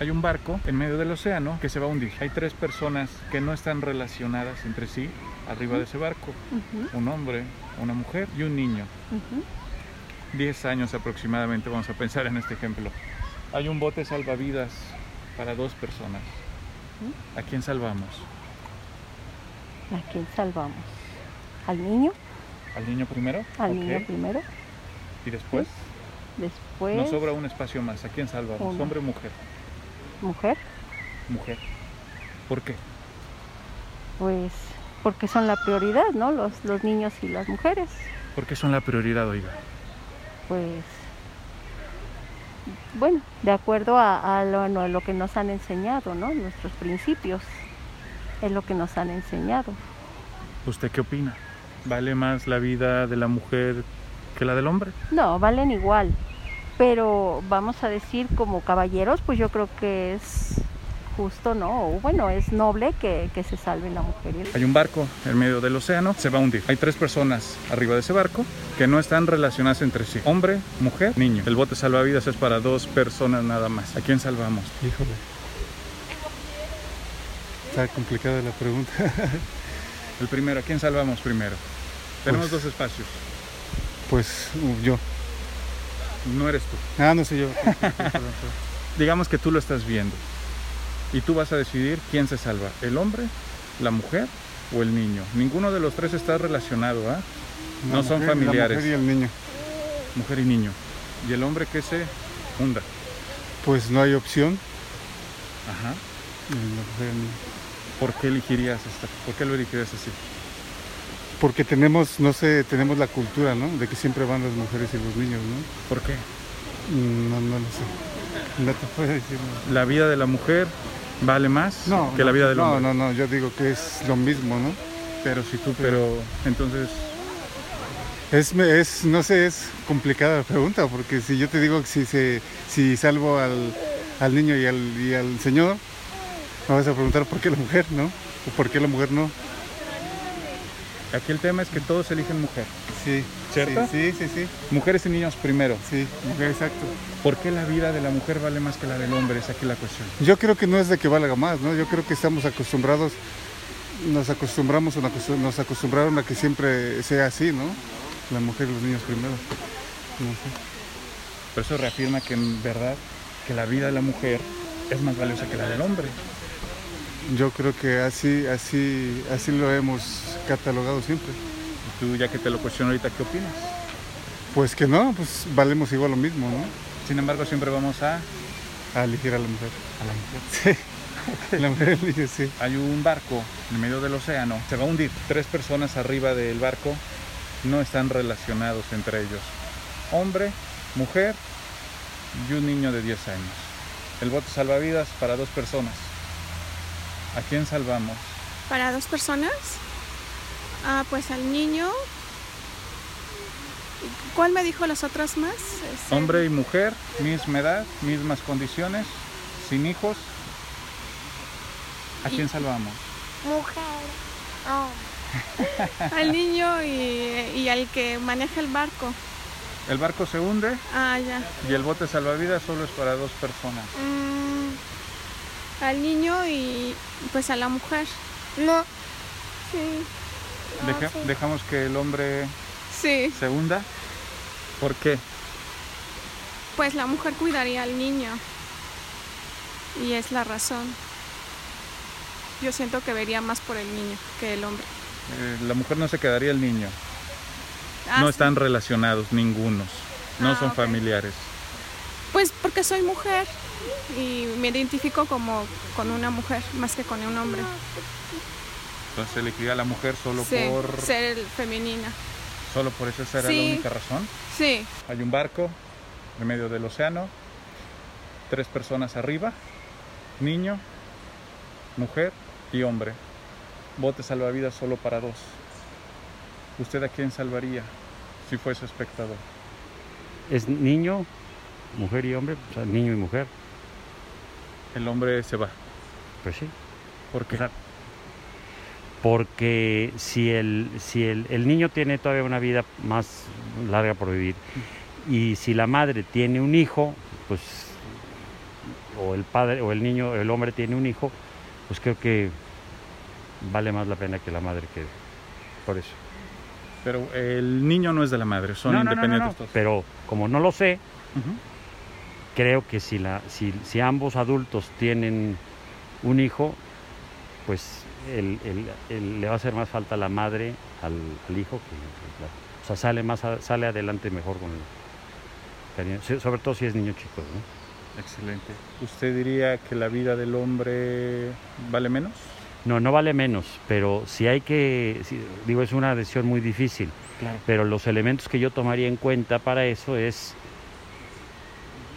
Hay un barco en medio del océano que se va a hundir. Hay tres personas que no están relacionadas entre sí arriba de ese barco. Un hombre, una mujer y un niño. 10 años aproximadamente, vamos a pensar en este ejemplo. Hay un bote salvavidas para dos personas. ¿A quién salvamos? ¿A quién salvamos? ¿Al niño? ¿Al niño primero? ¿Al niño primero? ¿Y después? Después, Nos sobra un espacio más. ¿A quién salvamos? Uno. ¿Hombre o mujer? Mujer. Mujer. ¿Por qué? Pues porque son la prioridad, ¿no? Los, los niños y las mujeres. ¿Por qué son la prioridad, oiga? Pues, bueno, de acuerdo a, a lo, a lo que nos han enseñado, ¿no? Nuestros principios. Es lo que nos han enseñado. ¿Usted qué opina? ¿Vale más la vida de la mujer que la del hombre? No, valen igual. Pero vamos a decir como caballeros, pues yo creo que es justo, ¿no? O bueno, es noble que, que se salven la mujer Hay un barco en medio del océano, se va a hundir. Hay tres personas arriba de ese barco que no están relacionadas entre sí. Hombre, mujer, niño. El bote salvavidas es para dos personas nada más. ¿A quién salvamos? Híjole. Está complicada la pregunta. El primero, ¿a quién salvamos primero? Tenemos Pues- dos espacios. Pues yo. No eres tú. Ah, no sé yo. Digamos que tú lo estás viendo. Y tú vas a decidir quién se salva. ¿El hombre, la mujer o el niño? Ninguno de los tres está relacionado, ¿ah? No son mujer- familiares. La mujer y el niño. Mujer y niño. ¿Y el hombre que se hunda? Pues no hay opción. Ajá. La mujer y el niño. ¿Por qué elegirías esta? ¿Por qué lo elegirías así? Porque tenemos, no sé, tenemos la cultura, ¿no? De que siempre van las mujeres y los niños, ¿no? ¿Por qué? Mm, No, no lo sé. No te puedo decir. no. ¿La vida de la mujer vale más No, que la no, vida del no, hombre? No, no, yo digo que es lo mismo, ¿no? Pero si tú, pero entonces, Es, es, no sé, es complicada la pregunta, porque si yo te digo que si, se, si salvo al, al niño y al, y al señor, me vas a preguntar por qué la mujer, ¿no? O por qué la mujer no. Aquí el tema es que todos eligen mujer. Sí. ¿Cierto? Sí, sí, sí, Mujeres y niños primero. sí, mujer, exacto. ¿Por qué la vida de la mujer vale más que la del hombre? Es aquí la cuestión. Yo creo que no es de que valga más, ¿no? Yo creo que estamos acostumbrados, nos acostumbramos, o nos acostum- nos acostumbraron a que siempre sea así, ¿no? La mujer y los niños primero. No sé. Por eso reafirma que en verdad que la vida de la mujer es más valiosa que la del hombre. Yo creo que así, así, así lo hemos catalogado siempre. Y tú, ya que te lo cuestiono ahorita, ¿qué opinas? Pues que no, pues valemos igual lo mismo, ¿no? Sin embargo, siempre vamos a... A elegir a la mujer. a la mujer. Sí. La mujer elige, sí. Hay un barco en medio del océano, se va a hundir. Tres personas arriba del barco no están relacionados entre ellos. Hombre, mujer y un niño de 10 años. El bote salvavidas para dos personas. ¿A quién salvamos? Para dos personas, ah, pues al niño. ¿Cuál me dijo las otras más? Es el- Hombre y mujer, misma edad, mismas condiciones, sin hijos. ¿A quién salvamos? Mujer. Oh. Al niño y, y al que maneja el barco. El barco se hunde Ah, ya. y el bote salvavidas solo es para dos personas. Mm, al niño y pues a la mujer. No. Sí. Sí. dejamos que el hombre Sí. se hunda. ¿Por qué? Pues la mujer cuidaría al niño. Y es la razón. Yo siento que vería más por el niño que el hombre. Eh, la mujer no se quedaría el niño. Ah, no sí. están relacionados ningunos. No Ah, son familiares. Pues porque soy mujer y me identifico como con una mujer más que con un hombre. Entonces elegiría a la mujer solo Sí, por ser femenina. solo por eso esa era Sí. la única razón. Sí, Hay un barco en medio del océano, tres personas arriba, niño, mujer y hombre. Bote salvavidas solo para dos. ¿Usted a quién salvaría si fuese espectador? Es niño, mujer y hombre, o sea, niño y mujer, El hombre se va. pues sí. ¿Por qué? O sea, porque si el, si el, el niño tiene todavía una vida más larga por vivir y si la madre tiene un hijo, pues o el padre o el niño, el hombre tiene un hijo, pues creo que vale más la pena que la madre quede. Por eso. Pero el niño no es de la madre, son No, no, no, no, independientes todos. Pero como no lo sé, creo que si, la, si, si ambos adultos tienen un hijo, pues el- el- el- le va a hacer más falta la madre al, al hijo que que la- o sea, sale, más a- sale adelante mejor con el sobre todo si es niño chico. ¿no? Excelente. ¿Usted diría que la vida del hombre vale menos? No, no vale menos, pero si hay que, si- digo, es una decisión muy difícil, Claro. pero los elementos que yo tomaría en cuenta para eso es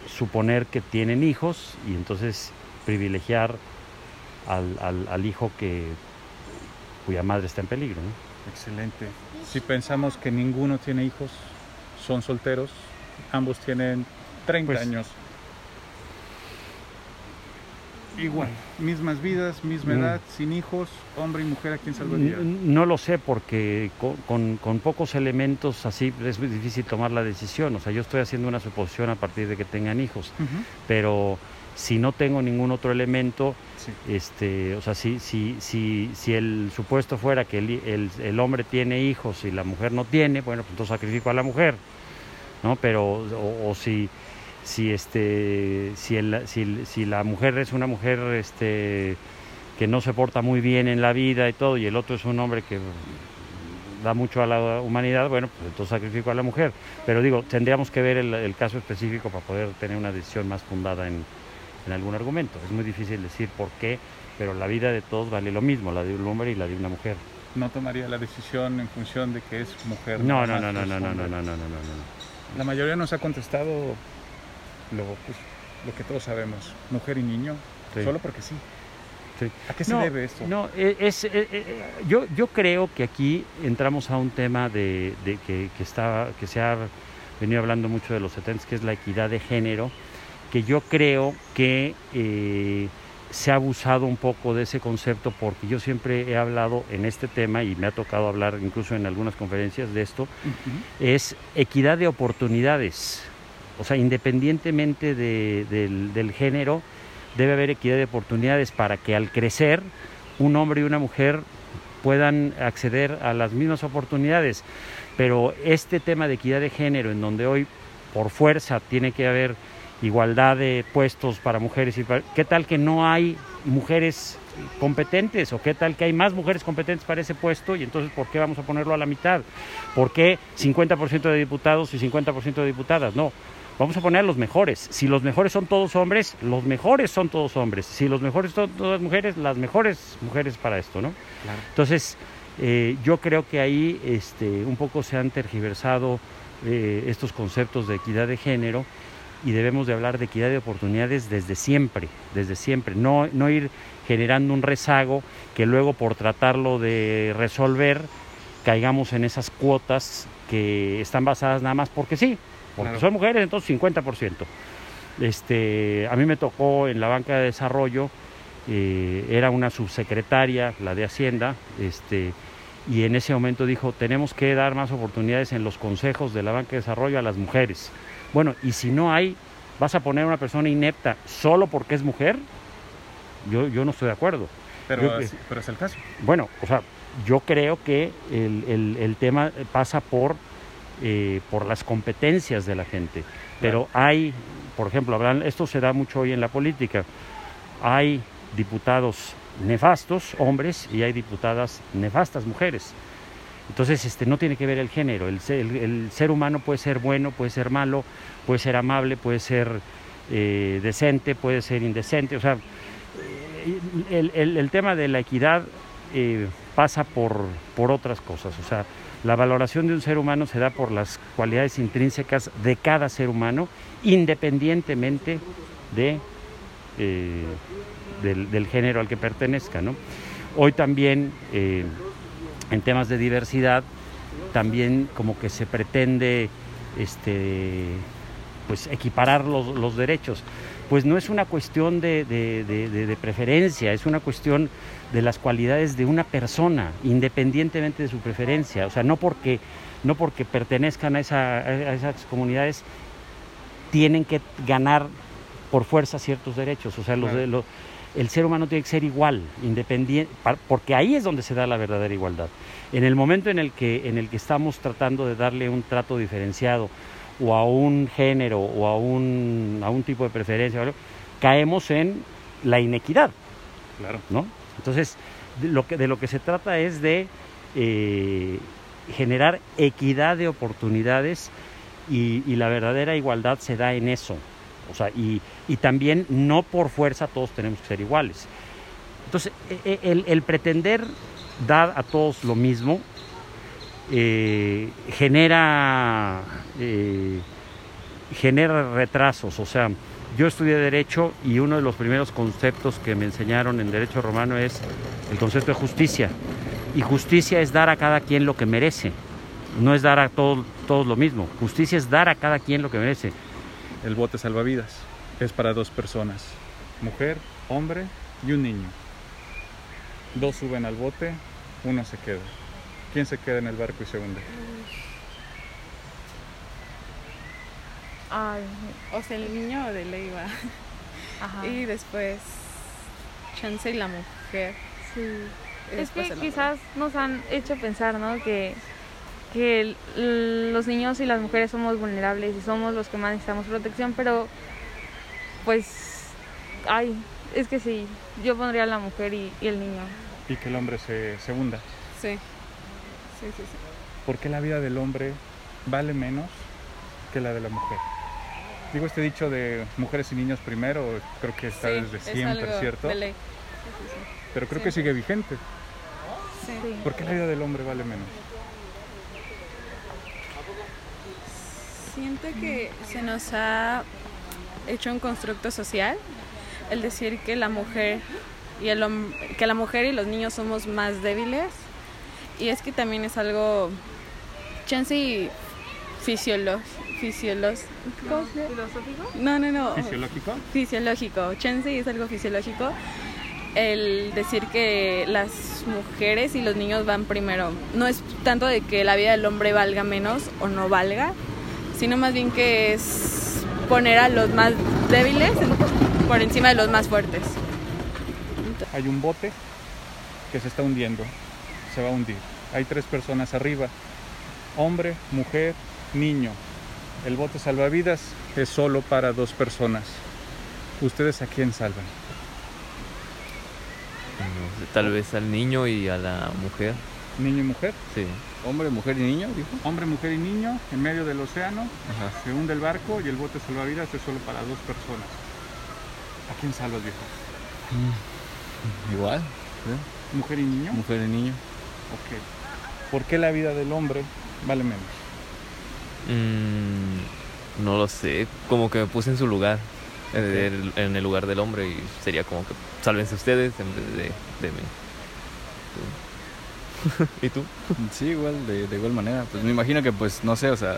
suponer que tienen hijos y entonces privilegiar al, al- al hijo que cuya madre está en peligro. ¿no? Excelente. Si pensamos que ninguno tiene hijos, son solteros, ambos tienen 30 Pues- años. Igual, mismas vidas, misma Mm. edad, sin hijos, hombre y mujer, ¿a quién salvaría? No lo sé porque co- con, con pocos elementos así es muy difícil tomar la decisión. O sea, yo estoy haciendo una suposición a partir de que tengan hijos, pero si no tengo ningún otro elemento, Sí. este, o sea, si, si, si, si el supuesto fuera que el, el- el hombre tiene hijos y la mujer no tiene, bueno, pues entonces sacrifico a la mujer, ¿no? Pero, o, o si, si, este, si, el- si, si la mujer es una mujer este, que no se porta muy bien en la vida y todo, y el otro es un hombre que da mucho a la humanidad, bueno, pues entonces sacrifico a la mujer. Pero digo, tendríamos que ver el, el caso específico para poder tener una decisión más fundada en, en algún argumento. Es muy difícil decir por qué, pero la vida de todos vale lo mismo, la de un hombre y la de una mujer. No tomaría la decisión en función de que es mujer. No, no, no, no, no, es no, no, no, no, no, no, no. La mayoría nos ha contestado lo, pues, lo que todos sabemos, mujer y niño, Sí. solo porque sí. Sí. ¿A qué se no, debe esto? No, e- es, eh, eh, yo, yo creo que aquí entramos a un tema de, de que, que, está, que se ha venido hablando mucho de los 70, que es la equidad de género, que yo creo que eh, se ha abusado un poco de ese concepto porque yo siempre he hablado en este tema y me ha tocado hablar incluso en algunas conferencias de esto, Ujú. es equidad de oportunidades. O sea, independientemente de- del, del género, debe haber equidad de oportunidades para que al crecer un hombre y una mujer puedan acceder a las mismas oportunidades. Pero este tema de equidad de género, en donde hoy por fuerza tiene que haber igualdad de puestos para mujeres y para... ¿Qué tal que no hay mujeres competentes o qué tal que hay más mujeres competentes para ese puesto y entonces ¿por qué vamos a ponerlo a la mitad? ¿Por qué 50% de diputados y 50% de diputadas? No, vamos a poner a los mejores. Si los mejores son todos hombres, los mejores son todos hombres. Si los mejores son todas mujeres, las mejores mujeres para esto, ¿no? Claro. Entonces, eh, yo creo que ahí este, un poco se han tergiversado eh, estos conceptos de equidad de género y debemos de hablar de equidad de oportunidades desde siempre, desde siempre, no, no ir generando un rezago que luego por tratarlo de resolver caigamos en esas cuotas que están basadas nada más porque sí, porque Claro. son mujeres, entonces 50%. Este, a mí me tocó en la banca de desarrollo, eh, era una subsecretaria, la de Hacienda, este, y en ese momento dijo, tenemos que dar más oportunidades en los consejos de la banca de desarrollo a las mujeres. Bueno, y si no hay, vas a poner a una persona inepta solo porque es mujer, yo, yo no estoy de acuerdo. Pero, Yo así- pero es el caso. Bueno, o sea, yo creo que el, el- el tema pasa por, eh, por las competencias de la gente. Pero hay, por ejemplo, hablan- esto se da mucho hoy en la política, hay diputados nefastos, hombres, y hay diputadas nefastas, mujeres. Entonces, este, no tiene que ver el género. El, el- ser humano puede ser bueno, puede ser malo, puede ser amable, puede ser eh, decente, puede ser indecente. O sea, eh, el, el- tema de la equidad eh, pasa por, por otras cosas. O sea, la valoración de un ser humano se da por las cualidades intrínsecas de cada ser humano, independientemente de, del, del género al que pertenezca. ¿no? Hoy también, en temas de diversidad, también como que se pretende este, pues equiparar los, los derechos. Pues no es una cuestión de, de- de- de- de preferencia, es una cuestión de las cualidades de una persona, independientemente de su preferencia. O sea, no porque, no porque pertenezcan a, esa- a esas comunidades tienen que ganar por fuerza ciertos derechos. O sea, los. El ser humano tiene que ser igual, independiente, porque ahí es donde se da la verdadera igualdad. En el momento en el que, en el que estamos tratando de darle un trato diferenciado o a un género o a un, a un tipo de preferencia, ¿vale? caemos en la inequidad. Claro. ¿no? Entonces, de lo que, de lo que se trata es de eh, generar equidad de oportunidades y, y la verdadera igualdad se da en eso. O sea, y, y también no por fuerza todos tenemos que ser iguales. Entonces, e- e- el, el pretender dar a todos lo mismo eh, genera, eh, genera retrasos. O sea, yo estudié Derecho y uno de los primeros conceptos que me enseñaron en Derecho Romano es el concepto de justicia. Y justicia es dar a cada quien lo que merece. No es dar a todos todos lo mismo. Justicia es dar a cada quien lo que merece. El bote salvavidas es para dos personas, mujer, hombre y un niño. Dos suben al bote, uno se queda. ¿Quién se queda en el barco y se hunde? Ay, O sea, el niño de ley va. ajá. Y después, chance y la mujer. Sí. y Es que quizás nos han hecho pensar, ¿no? Que, que los niños y las mujeres somos vulnerables y somos los que más necesitamos protección, pero pues, ay, es que sí, yo pondría a la mujer y, y el niño. Y que el hombre se, se hunda. Sí. Sí, sí, sí. ¿Por qué la vida del hombre vale menos que la de la mujer? Digo este dicho de mujeres y niños primero, creo que está Sí, desde es siempre, algo ¿cierto? de ley. Pero creo que sigue vigente. Sí. Sí. ¿Por qué la vida del hombre vale menos? Siento que se nos ha hecho un constructo social el decir que la mujer y el hom- que la mujer y los niños somos más débiles. Y es que también es algo chance y fisiolo fisiolo ¿cómo se- ¿Filosófico? no no no. ¿Fisiológico? fisiológico. Chance y es algo fisiológico el decir que las mujeres y los niños van primero. No es tanto de que la vida del hombre valga menos o no valga sino más bien que es poner a los más débiles por encima de los más fuertes. Hay un bote que se está hundiendo, se va a hundir. Hay tres personas arriba, hombre, mujer, niño. El bote salvavidas es solo para dos personas. ¿Ustedes a quién salvan? No sé, tal vez al niño y a la mujer. ¿Niño y mujer? Sí. Hombre, mujer y niño, dijo. Hombre, mujer y niño en medio del océano. Ajá. Se hunde el barco y el bote salvavidas es solo para dos personas. ¿A quién salvas, viejo? Igual. ¿Mujer y niño? Mujer y niño. Ok. ¿Por qué la vida del hombre vale menos? Mm, no lo sé. Como que me puse en su lugar. En el, en el lugar del hombre y sería como que sálvense ustedes en vez de, de mí. ¿Y tú? Sí, igual, de, de igual manera. Pues me imagino que, pues, no sé, o sea,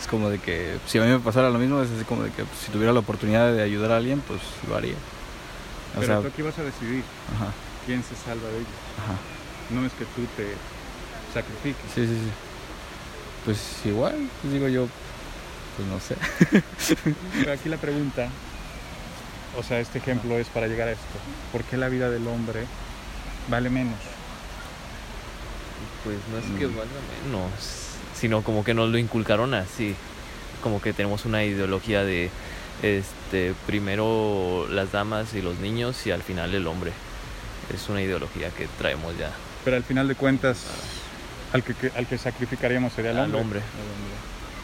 es como de que si a mí me pasara lo mismo, es así como de que pues, si tuviera la oportunidad de ayudar a alguien, pues lo haría. O Pero sea, tú aquí vas a decidir ajá, quién se salva de ellos. ajá. No es que tú te sacrifiques. Sí, sí, sí. Pues igual, pues digo yo, pues no sé. Pero aquí la pregunta, o sea, este ejemplo es para llegar a esto. ¿Por qué la vida del hombre vale menos? Pues no es que Mm. valga menos, sino como que nos lo inculcaron así. Como que tenemos una ideología de este primero las damas y los niños y al final el hombre. Es una ideología que traemos ya Pero al final de cuentas, al que, que- al que sacrificaríamos sería el al hombre. hombre.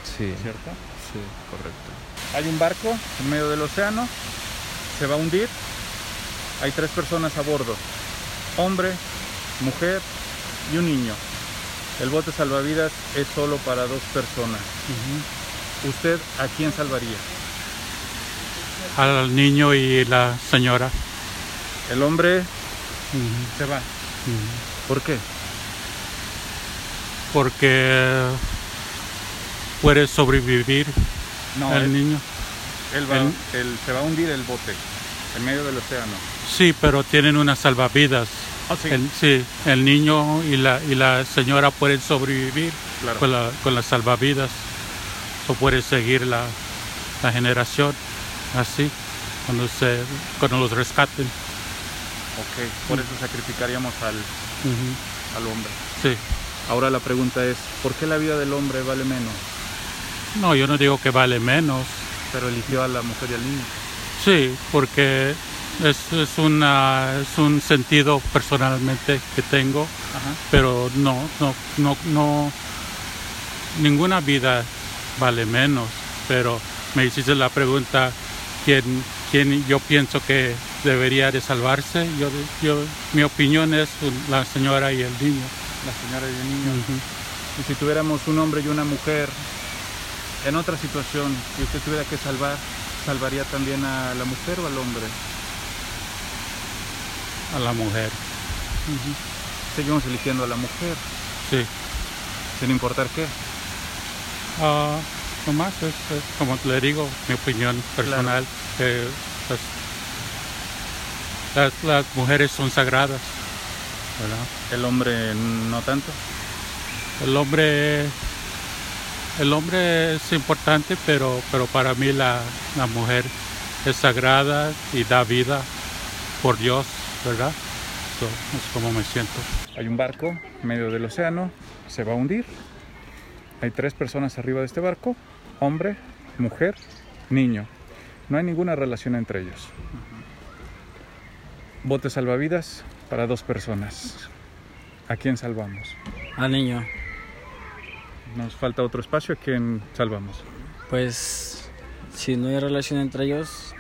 Sí, ¿Cierto? sí, correcto. Hay un barco en medio del océano, se va a hundir, hay tres personas a bordo, hombre, mujer y un niño. El bote salvavidas es solo para dos personas. ¿Usted a quién salvaría? al niño y la señora. El hombre se va. ¿Por qué? Porque puede sobrevivir No, el él, niño. él va- él- se va a hundir el bote en medio del océano. Sí, pero tienen unas salvavidas. Ah, sí, El, sí, el niño y la, y la señora pueden sobrevivir claro. con, la, con las salvavidas. O puede seguir la, la generación así. cuando, se, cuando los rescaten. Ok, por eso sacrificaríamos al, al hombre. Sí. Ahora la pregunta es, ¿por qué la vida del hombre vale menos? No, yo no digo que vale menos. Pero eligió a la mujer y al niño. Sí, porque es, es, una, es un sentido personalmente que tengo, Ajá. pero no, no, no, no, ninguna vida vale menos. Pero me hiciste la pregunta, ¿quién, quién yo pienso que debería de salvarse? Yo, yo, mi opinión es la señora y el niño. La señora y el niño. Y si tuviéramos un hombre y una mujer en otra situación y usted tuviera que salvar, ¿salvaría también a la mujer o al hombre? A la mujer, Seguimos eligiendo a la mujer, sí. sin importar qué. Ah, nomás es, es como le digo, mi opinión personal. que, pues, las, las mujeres son sagradas, ¿verdad? El hombre no tanto. El hombre, el hombre es importante, pero, pero para mí la, la mujer es sagrada y da vida por Dios, ¿verdad? So, es como me siento. Hay un barco en medio del océano, se va a hundir. Hay tres personas arriba de este barco, hombre, mujer, niño. No hay ninguna relación entre ellos. Bote salvavidas para dos personas. ¿A quién salvamos? Al niño, Nos falta otro espacio, ¿a quién salvamos? pues si no hay relación entre ellos,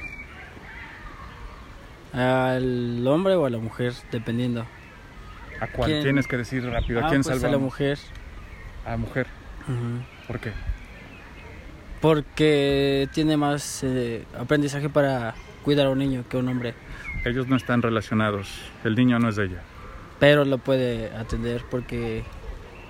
al hombre o a la mujer, dependiendo. ¿A cuál? ¿Quién? Tienes que decir rápido, ¿a Ah, quién pues salvamos? a la mujer. A la mujer. ¿Por qué? Porque tiene más eh, aprendizaje para cuidar a un niño que un hombre. Ellos no están relacionados. El niño no es de ella. Pero lo puede atender porque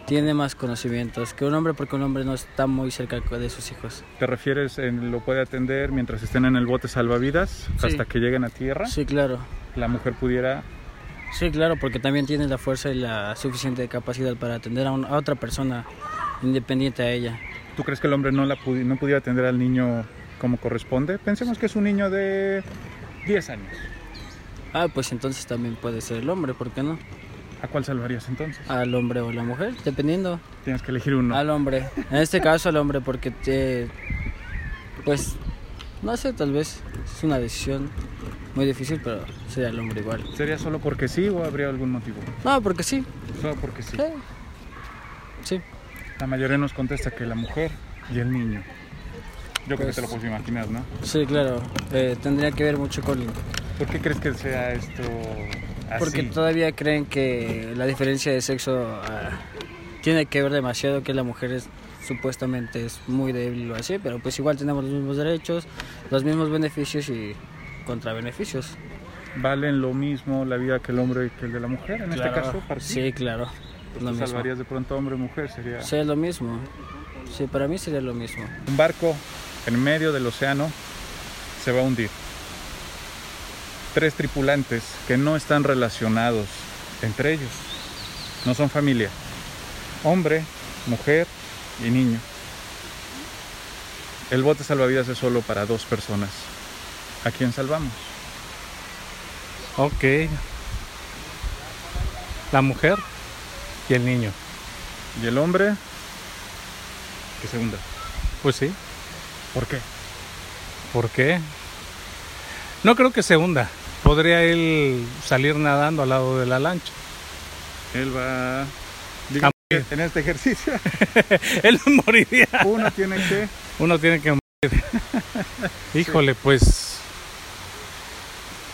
tiene más conocimientos que un hombre porque un hombre no está muy cerca de sus hijos. ¿Te refieres en lo puede atender mientras estén en el bote salvavidas Sí. hasta que lleguen a tierra? Sí, claro. La mujer pudiera Sí, claro, porque también tiene la fuerza y la suficiente capacidad para atender a, a otra persona independiente a ella. ¿Tú crees que el hombre no, la pudi- no pudiera atender al niño como corresponde? Pensemos que es un niño de 10 años. Ah, pues entonces también puede ser el hombre, ¿por qué no? ¿A cuál salvarías entonces? Al hombre o a la mujer, dependiendo. Tienes que elegir uno. Al hombre. En este caso al hombre porque te, pues no sé, tal vez es una decisión muy difícil, pero sería el hombre igual. ¿Sería solo porque sí o habría algún motivo? No, porque sí. Solo porque sí. Sí. Sí. La mayoría nos contesta que la mujer y el niño. Yo creo que Pues- te lo puedes imaginar, ¿no? Sí, claro. Eh, tendría que ver mucho con ¿Por qué crees que sea esto así? Porque todavía creen que la diferencia de sexo ah, tiene que ver demasiado, que la mujer es supuestamente es muy débil o así, pero pues igual tenemos los mismos derechos, los mismos beneficios y contra beneficios. ¿Valen lo mismo la vida que el hombre que el de la mujer en este caso? para? Sí, claro. Pues lo tú mismo. salvarías de pronto hombre mujer, sería... Lo mismo. Sí, para mí sería lo mismo. Un barco en medio del océano se va a hundir. Tres tripulantes que no están relacionados entre ellos. No son familia. Hombre, mujer y niño. El bote salvavidas es solo para dos personas. ¿A quién salvamos? Ok. La mujer y el niño. ¿Y el hombre? Que se hunda. Pues sí. ¿Por qué? ¿Por qué? No creo que se hunda. Podría él salir nadando al lado de la lancha. Él va... digamos en este ejercicio él moriría. uno tiene que... Uno tiene que morir. Híjole, pues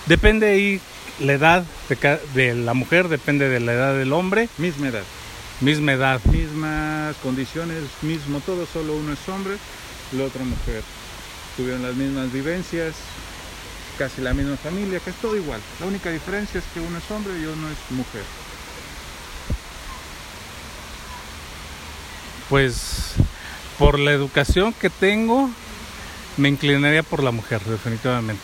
depende ahí la edad de la mujer, depende de la edad del hombre, Misma edad. misma edad. mismas condiciones, mismo todo, solo uno es hombre, la otra mujer. Tuvieron las mismas vivencias, casi la misma familia, que es todo igual. La única diferencia es que uno es hombre y uno es mujer. Pues por la educación que tengo, me inclinaría por la mujer, definitivamente.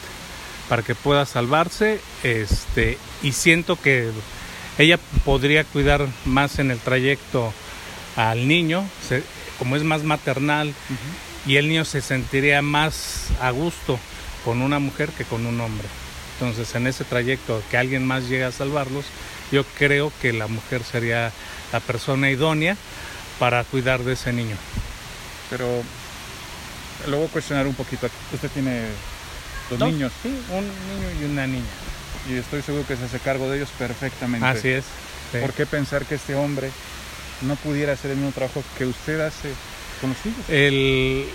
Para que pueda salvarse, este, y siento que ella podría cuidar más en el trayecto al niño, se- como es más maternal, y el niño se sentiría más a gusto con una mujer que con un hombre. Entonces, en ese trayecto que alguien más llega a salvarlos, yo creo que la mujer sería la persona idónea para cuidar de ese niño. Pero lo voy a cuestionar un poquito. Usted tiene dos, niños Sí, un niño y una niña. y estoy seguro que se hace cargo de ellos perfectamente. Así es. sí. ¿Por qué pensar que este hombre no pudiera hacer el mismo trabajo que usted hace con los hijos? El,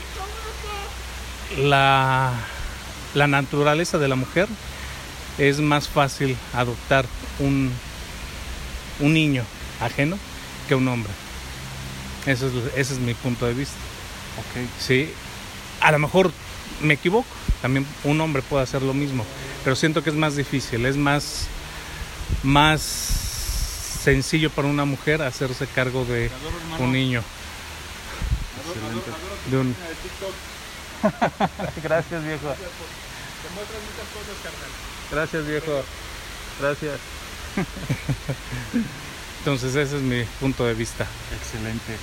la, la naturaleza de la mujer es más fácil adoptar un, un niño ajeno que un hombre. Ese es, ese es mi punto de vista. Sí, a lo mejor me equivoco, también un hombre puede hacer lo mismo, pero siento que es más difícil, es más, más sencillo para una mujer hacerse cargo de un niño. De un- Gracias, viejo. Gracias, viejo. Gracias. Entonces ese es mi punto de vista. Excelente.